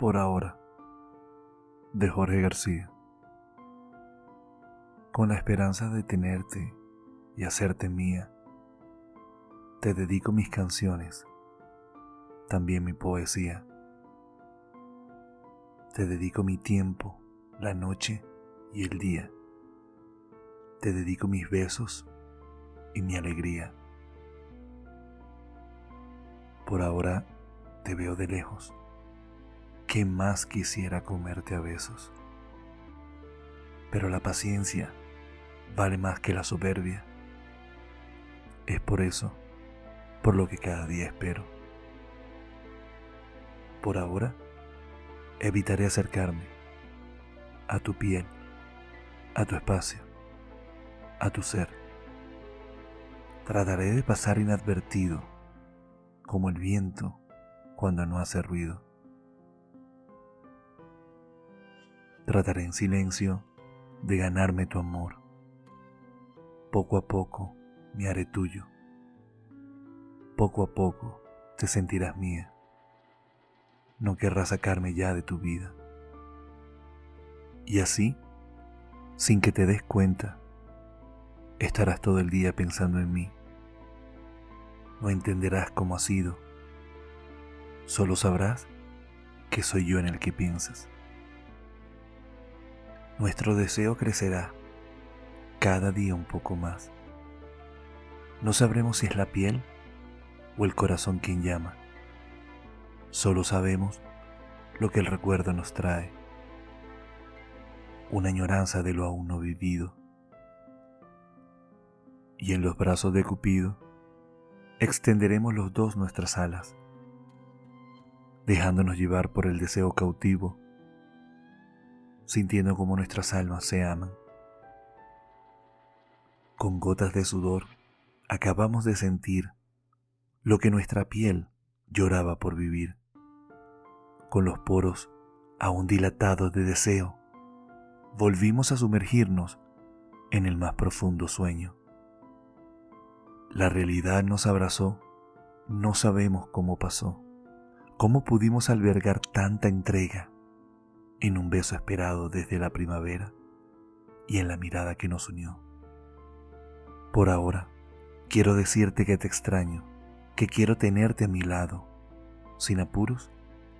Por ahora, de Jorge García. Con la esperanza de tenerte y hacerte mía, te dedico mis canciones, también mi poesía. Te dedico mi tiempo, la noche y el día. Te dedico mis besos y mi alegría. Por ahora te veo de lejos ¿Qué más quisiera comerte a besos? Pero la paciencia vale más que la soberbia. Es por eso, por lo que cada día espero. Por ahora, evitaré acercarme a tu piel, a tu espacio, a tu ser. Trataré de pasar inadvertido, como el viento cuando no hace ruido. Trataré en silencio de ganarme tu amor. Poco a poco me haré tuyo. Poco a poco te sentirás mía. No querrás sacarme ya de tu vida. Y así, sin que te des cuenta, estarás todo el día pensando en mí. No entenderás cómo ha sido. Solo sabrás que soy yo en el que piensas nuestro deseo crecerá cada día un poco más. No sabremos si es la piel o el corazón quien llama. Solo sabemos lo que el recuerdo nos trae. Una añoranza de lo aún no vivido. Y en los brazos de Cupido extenderemos los dos nuestras alas, dejándonos llevar por el deseo cautivo sintiendo como nuestras almas se aman. Con gotas de sudor acabamos de sentir lo que nuestra piel lloraba por vivir. Con los poros aún dilatados de deseo, volvimos a sumergirnos en el más profundo sueño. La realidad nos abrazó, no sabemos cómo pasó, cómo pudimos albergar tanta entrega en un beso esperado desde la primavera y en la mirada que nos unió. Por ahora, quiero decirte que te extraño, que quiero tenerte a mi lado, sin apuros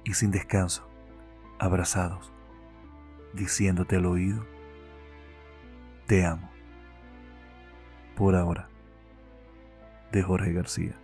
y sin descanso, abrazados, diciéndote al oído, te amo. Por ahora, de Jorge García.